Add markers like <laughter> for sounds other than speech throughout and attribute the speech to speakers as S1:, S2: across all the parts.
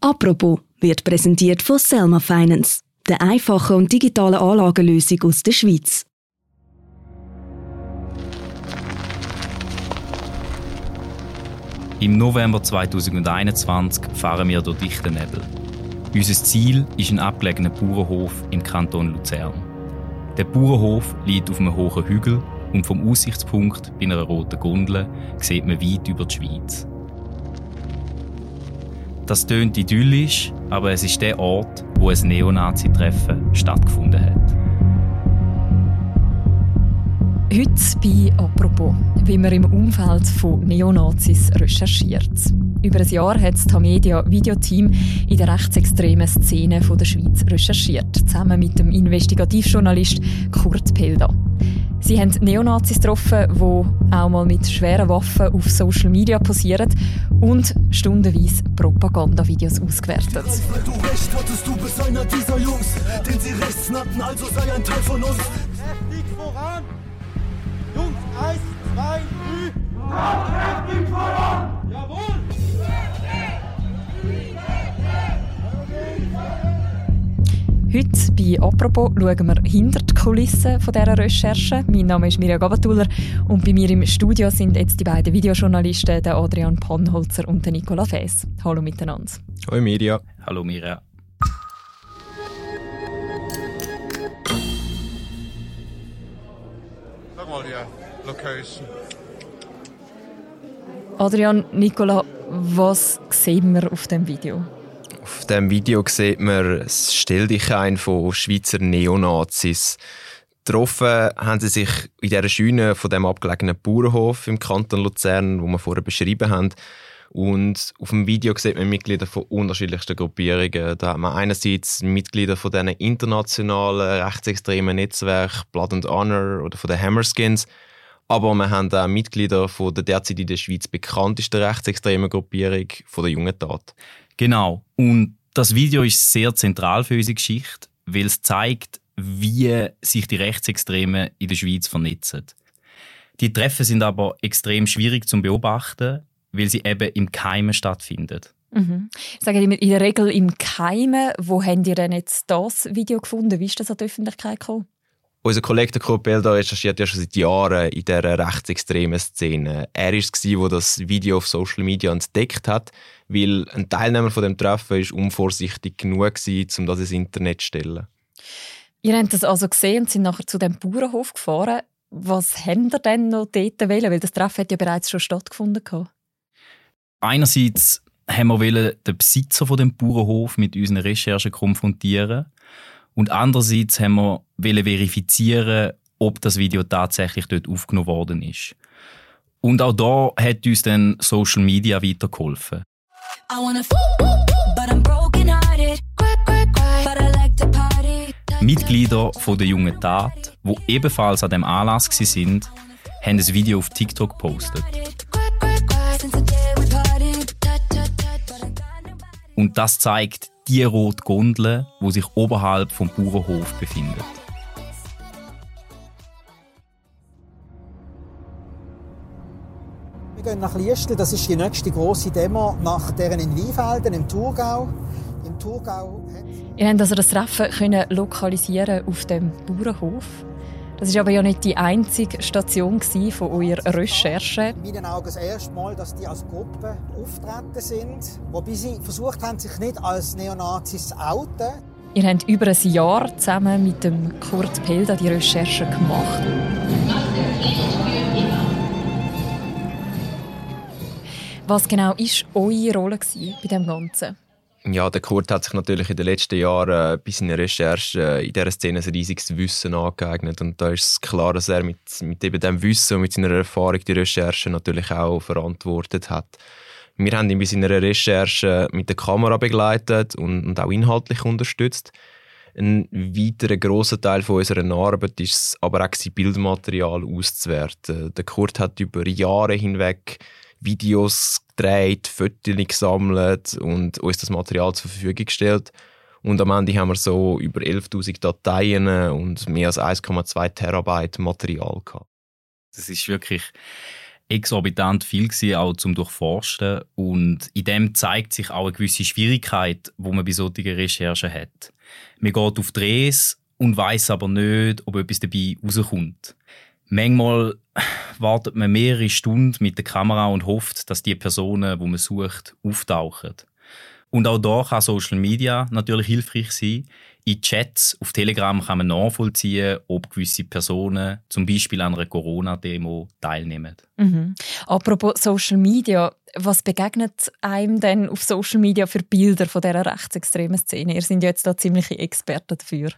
S1: Apropos wird präsentiert von Selma Finance, der einfachen und digitalen Anlagenlösung aus der Schweiz.
S2: Im November 2021 fahren wir durch dichten Nebel. Unser Ziel ist ein abgelegener Bauernhof im Kanton Luzern. Der Bauernhof liegt auf einem hohen Hügel und vom Aussichtspunkt bei einer roten Gondel sieht man weit über die Schweiz. Das tönt idyllisch, aber es ist der Ort, wo ein Neonazi-Treffen stattgefunden hat.
S3: Heute bei «Apropos», wie man im Umfeld von Neonazis recherchiert. Über ein Jahr hat das Tamedia Videoteam in der rechtsextremen Szene der Schweiz recherchiert, zusammen mit dem Investigativjournalist Kurt Pelda. Sie haben Neonazis getroffen, die auch mal mit schweren Waffen auf Social Media posieren und stundenweise Propagandavideos ausgewertet. Du recht hattest, du bist einer dieser Jungs, den sie rechts nannten, also sei ein Teil von uns. Heftig voran! Jungs, eins, bei «Apropos» schauen wir hinter die Kulissen von dieser Recherche. Mein Name ist Mirja Gabatuller und bei mir im Studio sind jetzt die beiden Videojournalisten, der Adrian Pannholzer und der Nicola Fes. Hallo miteinander.
S4: Hallo Mirja.
S2: Hallo Mirja.
S3: Sag mal die Location. Adrian, Nicola, was sehen wir auf dem Video?
S4: Auf dem Video sieht man das Stelldichein von Schweizer Neonazis. Getroffen haben sie sich in dieser Scheune von dem abgelegenen Bauernhof im Kanton Luzern, wo wir vorher beschrieben haben. Und auf dem Video sieht man Mitglieder von unterschiedlichsten Gruppierungen. Da hat man einerseits Mitglieder von diesen internationalen rechtsextremen Netzwerken Blood and Honor oder von den Hammerskins. Aber wir haben auch Mitglieder von der derzeit in der Schweiz bekanntesten rechtsextremen Gruppierung, von der Jungen Tat.
S2: Genau. Und das Video ist sehr zentral für unsere Geschichte, weil es zeigt, wie sich die Rechtsextremen in der Schweiz vernetzen. Die Treffen sind aber extrem schwierig zu beobachten, weil sie eben im Keimen stattfinden.
S3: Mhm. Sagen immer in der Regel im Keimen. Wo habt ihr denn jetzt das Video gefunden? Wie ist das an die Öffentlichkeit gekommen?
S4: Unser Kollege Kurt Belda recherchiert ja schon seit Jahren in dieser rechtsextremen Szene. Er war es, der das Video auf Social Media entdeckt hat, weil ein Teilnehmer von dem Treffen ist unvorsichtig genug war, um das ins Internet zu stellen.
S3: Ihr habt das also gesehen und sind nachher zu dem Bauernhof gefahren. Was habt ihr denn noch dort wählen? Weil das Treffen hat ja bereits schon stattgefunden.
S2: Einerseits haben wir den Besitzer von dem Bauernhof mit unseren Recherchen konfrontieren und andererseits haben wir verifizieren, ob das Video tatsächlich dort aufgenommen worden ist. Und auch da hat uns dann Social Media weitergeholfen. Mitglieder von der jungen Tat, die ebenfalls an dem Anlass waren, haben ein Video auf TikTok gepostet. Und das zeigt die rote Gondel, die sich oberhalb vom Bauernhof befindet.
S5: Wir gehen nach Liestel, das ist die nächste große Demo nach deren in Weinfelden im Thurgau. Im
S3: Thurgau Ihr habt also das Treffen können lokalisieren auf dem Bauernhof. Das war aber ja nicht die einzige Station von eurer Recherche.
S5: In meinen Augen das erste Mal, dass die als Gruppe auftreten sind, wobei sie versucht haben, sich nicht als Neonazis zu outen.
S3: Ihr habt über ein Jahr zusammen mit dem Kurt Pelda die Recherche gemacht. Was genau war eure Rolle bei dem Ganzen?
S4: Ja, der Kurt hat sich natürlich in den letzten Jahren äh, bei seinen Recherchen äh, in dieser Szene ein riesiges Wissen angeeignet. Und da ist es klar, dass er mit, mit eben dem Wissen und mit seiner Erfahrung die Recherche natürlich auch verantwortet hat. Wir haben ihn bei seiner Recherche mit der Kamera begleitet und, und auch inhaltlich unterstützt. Ein weiterer grosser Teil von unserer Arbeit ist aber auch, Bildmaterial auszuwerten. Der Kurt hat über Jahre hinweg Videos gedreht, Fotos gesammelt und uns das Material zur Verfügung gestellt. Und am Ende haben wir so über 11.000 Dateien und mehr als 1,2 Terabyte Material gehabt.
S2: Das ist wirklich exorbitant viel gewesen, auch zum Durchforsten. Und in dem zeigt sich auch eine gewisse Schwierigkeit, wo man bei solchen Recherchen hat. Man geht auf Drehs und weiß aber nicht, ob etwas dabei rauskommt. Manchmal wartet man mehrere Stunden mit der Kamera und hofft, dass die Personen, wo man sucht, auftauchen. Und auch da kann Social Media natürlich hilfreich sein. In Chats auf Telegram kann man nachvollziehen, ob gewisse Personen zum Beispiel an einer Corona-Demo teilnehmen.
S3: Mhm. Apropos Social Media, was begegnet einem denn auf Social Media für Bilder von dieser rechtsextremen Szene? Ihr seid ja jetzt da ziemliche Experten dafür.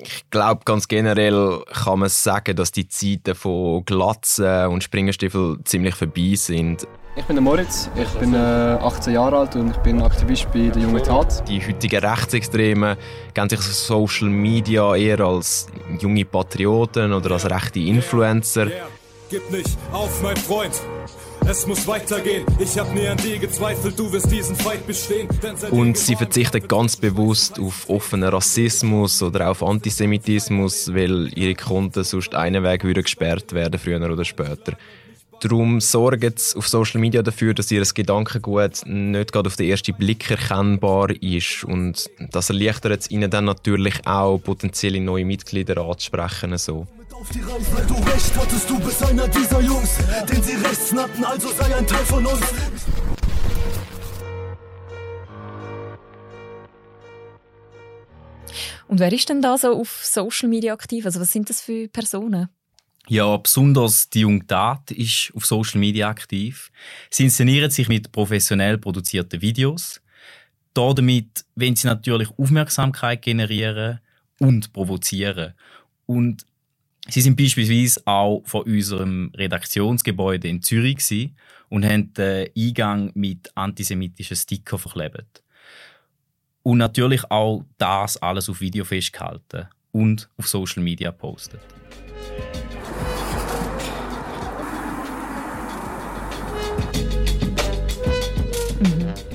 S4: Ich glaube, ganz generell kann man sagen, dass die Zeiten von Glatzen und Springerstiefeln ziemlich vorbei sind.
S6: Ich bin der Moritz, ich bin äh, 18 Jahre alt und ich bin Aktivist bei der Jungen Tat.
S4: Die heutigen Rechtsextremen kennen sich Social Media eher als junge Patrioten oder als rechte Influencer.
S7: Gib nicht auf, mein Freund. Es muss weitergehen. Ich hab nie an dir gezweifelt, du wirst diesen Fight bestehen.
S4: Und sie verzichten ganz bewusst auf offenen Rassismus oder auf Antisemitismus, weil ihre Konten sonst einen Weg würden gesperrt werden, früher oder später. Darum sorgen sie auf Social Media dafür, dass ihr Gedankengut nicht gerade auf den ersten Blick erkennbar ist. Und das erleichtert es ihnen dann natürlich auch, potenzielle neue Mitglieder anzusprechen. So. Auf die Reise, weil du recht hattest, du bist einer dieser Jungs, den sie rechts nannten, also sei ein Teil von uns.
S3: Und wer ist denn da so auf Social Media aktiv? Also was sind das für Personen?
S2: Ja, besonders die junge Tat ist auf Social Media aktiv. Sie inszenieren sich mit professionell produzierten Videos. Damit wenn sie natürlich Aufmerksamkeit generieren und provozieren. Und sie sind beispielsweise auch vor unserem Redaktionsgebäude in Zürich und haben den Eingang mit antisemitischen Sticker verklebt. Und natürlich auch das alles auf Video festgehalten und auf Social Media postet.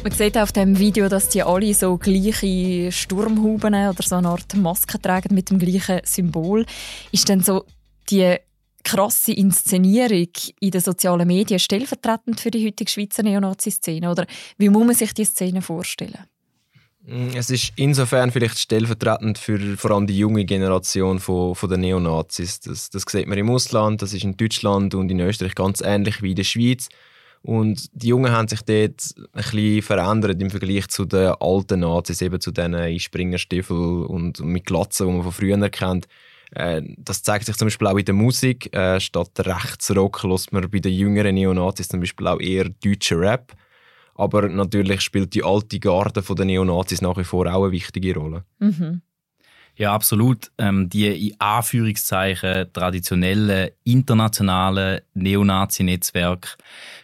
S3: Man sieht auf dem Video, dass die alle so gleiche Sturmhuben oder so eine Art Maske tragen mit dem gleichen Symbol. Ist denn so die krasse Inszenierung in den sozialen Medien stellvertretend für die heutige Schweizer Neonazi-Szene? Oder wie muss man sich die Szene vorstellen?
S4: Mm, es ist insofern vielleicht stellvertretend für vor allem die junge Generation von, von der Neonazis. Das, das sieht man im Ausland, das ist in Deutschland und in Österreich ganz ähnlich wie in der Schweiz. Und die Jungen haben sich dort ein bisschen verändert im Vergleich zu den alten Nazis, eben zu diesen Springerstiefeln und mit Glatzen, die man von früher kennt. Äh, das zeigt sich zum Beispiel auch in der Musik. Äh, statt Rechtsrock lässt man bei den jüngeren Neonazis zum Beispiel auch eher deutschen Rap. Aber natürlich spielt die alte Garde der Neonazis nach wie vor auch eine wichtige Rolle.
S3: Mhm.
S2: Ja, absolut. Ähm, die in Anführungszeichen traditionellen internationalen Neonazi-Netzwerke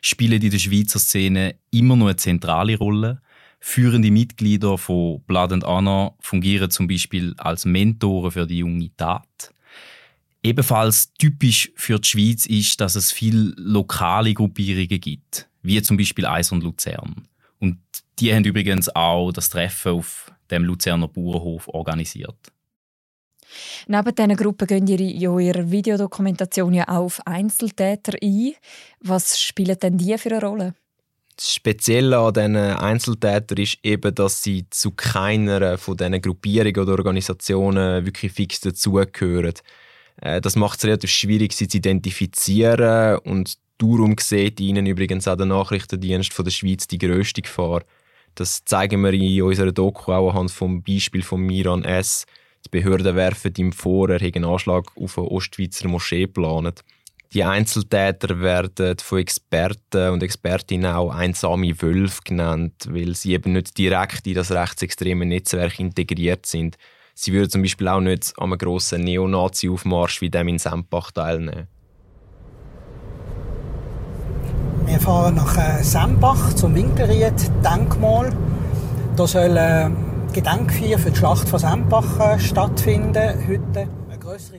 S2: spielen in der Schweizer Szene immer noch eine zentrale Rolle. Führende Mitglieder von Blood and Honor fungieren zum Beispiel als Mentoren für die junge Tat. Ebenfalls typisch für die Schweiz ist, dass es viele lokale Gruppierungen gibt, wie zum Beispiel Eis und Luzern. Und die haben übrigens auch das Treffen auf dem Luzerner Bauernhof organisiert.
S3: Neben diesen Gruppen gehen ihr in ihrer Videodokumentation ja auch auf Einzeltäter ein. Was spielen denn die für eine Rolle?
S4: Das Spezielle an diesen Einzeltätern ist eben, dass sie zu keiner von diesen Gruppierungen oder Organisationen wirklich fix dazugehören. Äh, das macht es relativ schwierig, sie zu identifizieren und darum sieht ihnen übrigens auch der Nachrichtendienst von der Schweiz die grösste Gefahr. Das zeigen wir in unserer Doku auch anhand vom Beispiel von Miran S., die Behörden werfen ihm vor, er hätte einen Anschlag auf eine Ostschweizer Moschee geplant. Die Einzeltäter werden von Experten und Expertinnen auch einsame Wölfe genannt, weil sie eben nicht direkt in das rechtsextreme Netzwerk integriert sind. Sie würden zum Beispiel auch nicht an einem grossen Neonazi-Aufmarsch wie dem in Sempach teilnehmen.
S5: Wir fahren nach äh, Sempach zum Winkelried-Denkmal. Da soll äh, Gedenkfeier für die Schlacht von Sempach äh, stattfinden heute.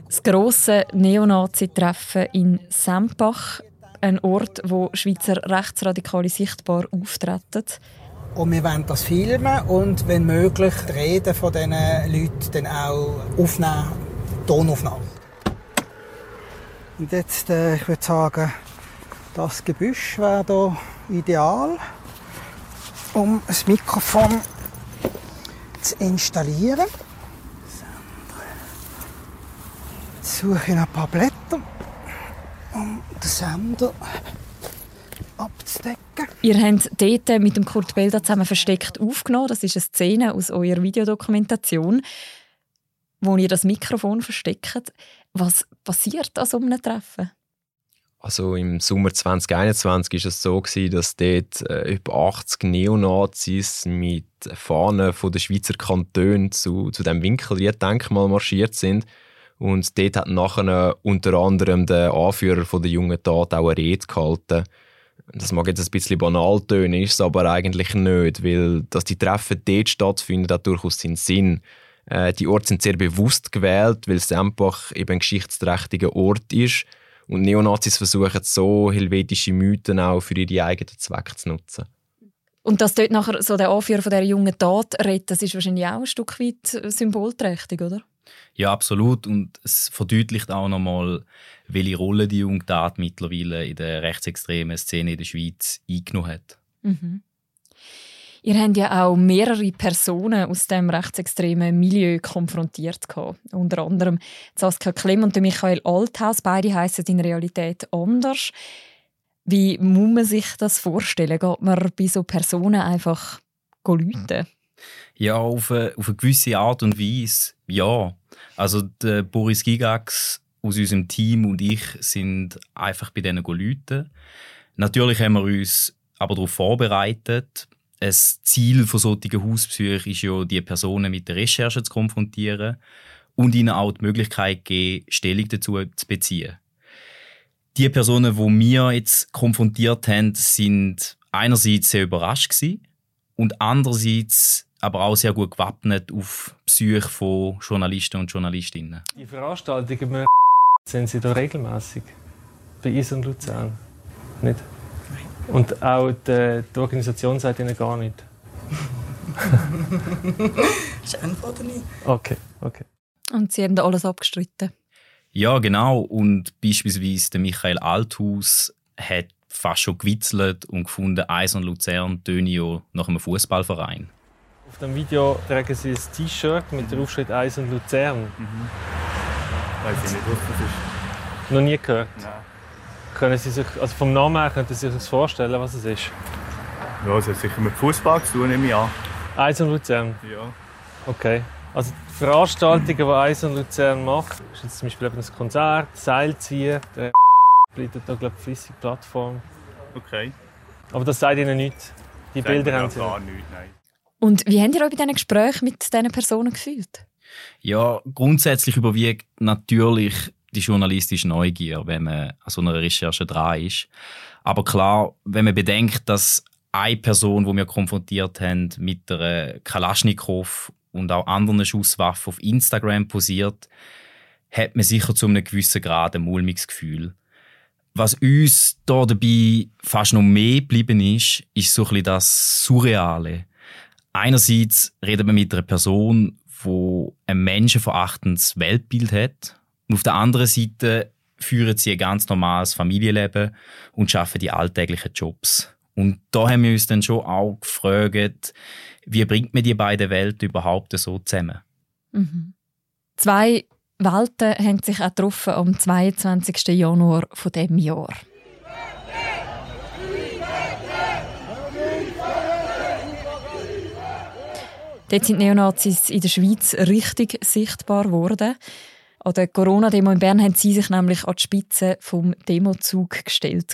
S3: Das grosse Neonazi-Treffen in Sempach, ein Ort, wo Schweizer Rechtsradikale sichtbar auftreten.
S5: Und wir wollen das filmen und, wenn möglich, die Reden von diesen Leuten dann auch aufnehmen, Tonaufnahmen. Und jetzt, äh, ich würde sagen, Das Gebüsch wäre hier ideal, um das Mikrofon zu installieren. Jetzt suche ein paar Blätter, um den Sender abzudecken.
S3: Ihr habt dort mit dem Kurt Belda zusammen versteckt aufgenommen. Das ist eine Szene aus eurer Videodokumentation, wo ihr das Mikrofon versteckt. Was passiert an so einem Treffen?
S4: Also im Sommer 2021 war es so, gewesen, dass dort äh, über 80 Neonazis mit Fahnen von den Schweizer Kantonen zu, zu dem Winkelried-Denkmal marschiert sind. Und dort hat nachher unter anderem der Anführer von der jungen Tat auch eine Rede gehalten. Das mag jetzt ein bisschen banal tönen, ist es aber eigentlich nicht, weil dass die Treffen dort stattfinden, hat durchaus seinen Sinn. Äh, die Orte sind sehr bewusst gewählt, weil Sempach eben ein geschichtsträchtiger Ort ist und Neonazis versuchen so helvetische Mythen auch für ihre eigenen Zwecke zu nutzen.
S3: Und dass dort nachher so der Anführer von dieser jungen Tat redet, das ist wahrscheinlich auch ein Stück weit symbolträchtig, oder?
S2: Ja, absolut. Und es verdeutlicht auch nochmal, welche Rolle die junge Tat mittlerweile in der rechtsextremen Szene in der Schweiz eingenommen hat.
S3: Mhm. Ihr habt ja auch mehrere Personen aus dem rechtsextremen Milieu konfrontiert. Gehabt. Unter anderem Saskia Klemm und Michael Althaus. Beide heißen in Realität anders. Wie muss man sich das vorstellen? Geht man bei so Personen einfach läuten?
S2: Ja, auf eine, auf eine gewisse Art und Weise, ja. Also der Boris Gigax aus unserem Team und ich sind einfach bei denen Leuten. Natürlich haben wir uns aber darauf vorbereitet. Ein Ziel von solchen Hausbesuchen ist ja, die Personen mit der Recherche zu konfrontieren und ihnen auch die Möglichkeit geben, Stellung dazu zu beziehen. Die Personen, die wir jetzt konfrontiert haben, sind einerseits sehr überrascht und andererseits aber auch sehr gut gewappnet auf Psyche von Journalisten und Journalistinnen.
S8: Die Veranstaltungen sind Sie da regelmäßig bei und Luzern? Nicht? Und auch die, die Organisation sagt Ihnen gar nicht? <laughs>
S5: das antworte nicht.
S8: Okay, okay.
S3: Und Sie haben da alles abgestritten?
S2: Ja, genau. Und beispielsweise der Michael Althaus hat fast schon gewitzelt und gefunden, Eis und Luzern tönen ja nach einem Fußballverein.
S8: Auf dem Video tragen Sie ein T-Shirt mit der Aufschrift Eis und Luzern.
S9: Mhm. Weiß ich nicht, was das ist.
S8: Noch nie gehört?
S9: Nein.
S8: Können Sie sich, also vom Namen her, können Sie sich das vorstellen, was es ist?
S9: Ja, es hat sicher mit Fußball zu tun, nehme ich an.
S8: Eis und Luzern?
S9: Ja.
S8: Okay. Also die Veranstaltungen, die Eis und Luzern macht, ist jetzt zum Beispiel eben ein Konzert, Seilziehen, der bietet da glaube ich flüssige Plattform.
S9: Okay.
S8: Aber das sagt Ihnen nichts. Die
S9: Sagt
S8: Bilder haben Sie
S9: gar
S8: nicht.
S9: nichts, nein.
S3: Und wie habt ihr euch bei diesen Gesprächen mit diesen Personen gefühlt?
S2: Ja, grundsätzlich überwiegt natürlich die journalistische Neugier, wenn man an so einer Recherche dran ist. Aber klar, wenn man bedenkt, dass eine Person, die wir konfrontiert haben, mit einer Kalaschnikow und auch anderen Schusswaffen auf Instagram posiert, hat man sicher zu einem gewissen Grad ein mulmiges Gefühl. Was uns da dabei fast noch mehr geblieben ist, ist so ein das Surreale. Einerseits redet man mit einer Person, die ein menschenverachtendes Weltbild hat. Und auf der anderen Seite führen sie ein ganz normales Familienleben und schaffen die alltäglichen Jobs. Und da haben wir uns dann schon auch gefragt, wie bringt man die beiden Welten überhaupt so zusammen?
S3: Mhm. Zwei Welten haben sich auch getroffen am 22. Januar von dem Jahr. Dort sind Neonazis in der Schweiz richtig sichtbar geworden. An der Corona-Demo in Bern haben sie sich nämlich an die Spitze vom Demozug gestellt.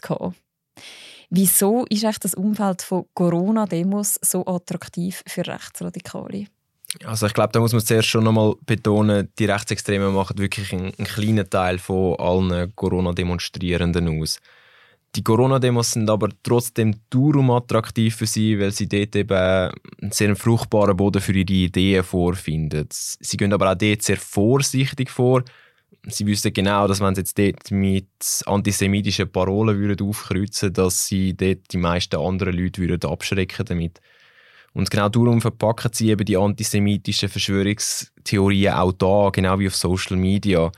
S3: Wieso ist echt das Umfeld von Corona-Demos so attraktiv für Rechtsradikale?
S4: Also ich glaube, da muss man zuerst schon nochmal betonen, die Rechtsextremen machen wirklich einen, einen kleinen Teil von allen Corona-Demonstrierenden aus. Die Corona-Demos sind aber trotzdem darum attraktiv für sie, weil sie dort eben einen sehr fruchtbaren Boden für ihre Ideen vorfinden. Sie gehen aber auch dort sehr vorsichtig vor. Sie wissen genau, dass wenn sie jetzt dort mit antisemitischen Parolen würden aufkreuzen dass sie dort die meisten anderen Leute würden abschrecken damit. Und genau darum verpacken sie eben die antisemitischen Verschwörungstheorien auch da, genau wie auf Social Media.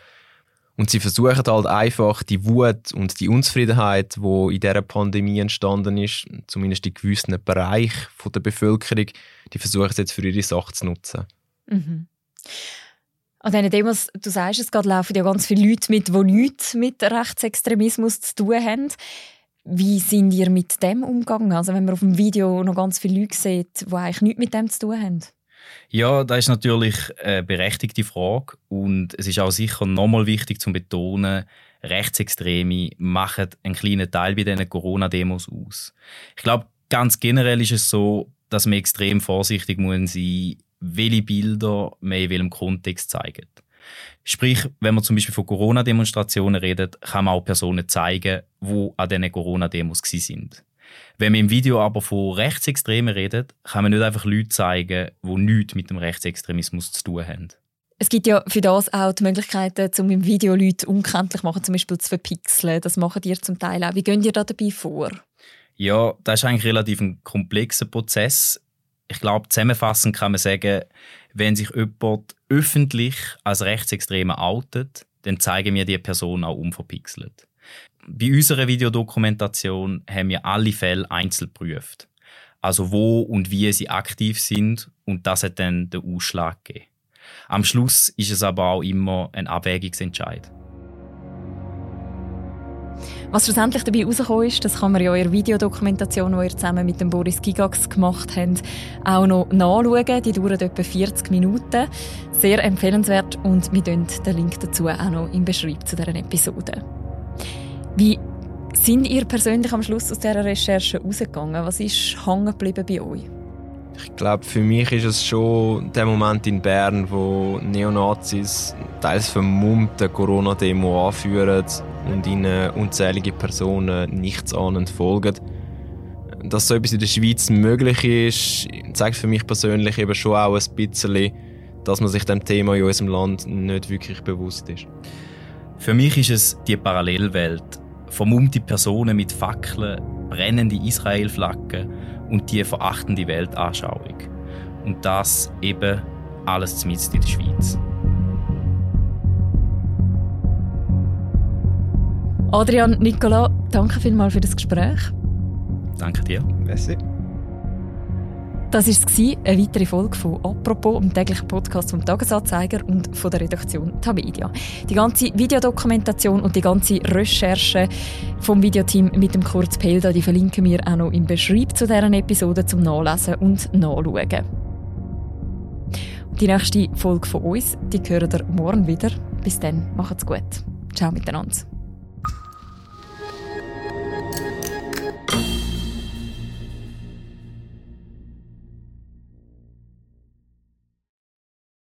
S4: Und sie versuchen halt einfach die Wut und die Unzufriedenheit, wo in dieser Pandemie entstanden ist, zumindest in gewissen Bereichen der Bevölkerung, die versuchen es jetzt für ihre Sache zu nutzen.
S3: Mhm. An diesen Demos, du sagst es gerade, laufen ja ganz viele Leute mit, die nichts mit Rechtsextremismus zu tun haben. Wie sind ihr mit dem umgegangen? Also wenn man auf dem Video noch ganz viele Leute sieht, die eigentlich nichts mit dem zu tun haben.
S2: Ja, das ist natürlich eine berechtigte Frage und es ist auch sicher nochmal wichtig zu betonen, Rechtsextreme machen einen kleinen Teil bei diesen Corona-Demos aus. Ich glaube, ganz generell ist es so, dass man extrem vorsichtig muss sein welche Bilder man in welchem Kontext zeigen. Sprich, wenn man zum Beispiel von Corona-Demonstrationen redet, kann man auch Personen zeigen, die an diesen Corona-Demos sind. Wenn man im Video aber von Rechtsextremen redet, kann man nicht einfach Leute zeigen, die nichts mit dem Rechtsextremismus zu tun haben.
S3: Es gibt ja für das auch die Möglichkeiten, um im Video Leute unkenntlich machen, zum Beispiel zu verpixeln. Das machen ihr zum Teil auch. Wie gehen ihr da dabei vor?
S2: Ja, das ist eigentlich relativ ein komplexer Prozess. Ich glaube, zusammenfassend kann man sagen, wenn sich jemand öffentlich als Rechtsextremer outet, dann zeigen wir die Person auch unverpixelt. Bei unserer Videodokumentation haben wir alle Fälle einzeln geprüft. Also wo und wie sie aktiv sind und das hat dann den Ausschlag gegeben. Am Schluss ist es aber auch immer ein Abwägungsentscheid.
S3: Was schlussendlich dabei herausgekommen ist, das kann man in der Videodokumentation, die ihr zusammen mit dem Boris Gigax gemacht habt, auch noch nachschauen. Die dauert etwa 40 Minuten. Sehr empfehlenswert und wir den Link dazu auch noch im Beschreibung zu dieser Episode. Wie sind ihr persönlich am Schluss aus dieser Recherche rausgegangen? Was ist hängen geblieben bei euch?
S4: Ich glaube, für mich ist es schon der Moment in Bern, wo Neonazis teils vermummte Corona-Demo anführen und ihnen unzählige Personen nichts ahnend folgen. Dass so etwas in der Schweiz möglich ist, zeigt für mich persönlich eben schon auch ein bisschen, dass man sich dem Thema in unserem Land nicht wirklich bewusst ist.
S2: Für mich ist es die Parallelwelt. Vermummte Personen mit Fackeln, brennende Israel-Flaggen und die verachtende Weltanschauung. Und das eben alles mitten in der Schweiz.
S3: Adrian, Nicola, danke vielmals für das Gespräch.
S2: Danke dir.
S4: Merci.
S3: Das war eine weitere Folge von «Apropos», dem täglichen Podcast vom «Tagesanzeiger» und von der Redaktion Tamedia. Die ganze Videodokumentation und die ganze Recherche vom Videoteam mit dem Kurt Pelda, die verlinken wir auch noch im Beschreib zu deren Episode zum Nachlesen und Nachschauen. Die nächste Folge von uns, die hören ihr morgen wieder. Bis dann, macht's gut. Ciao miteinander.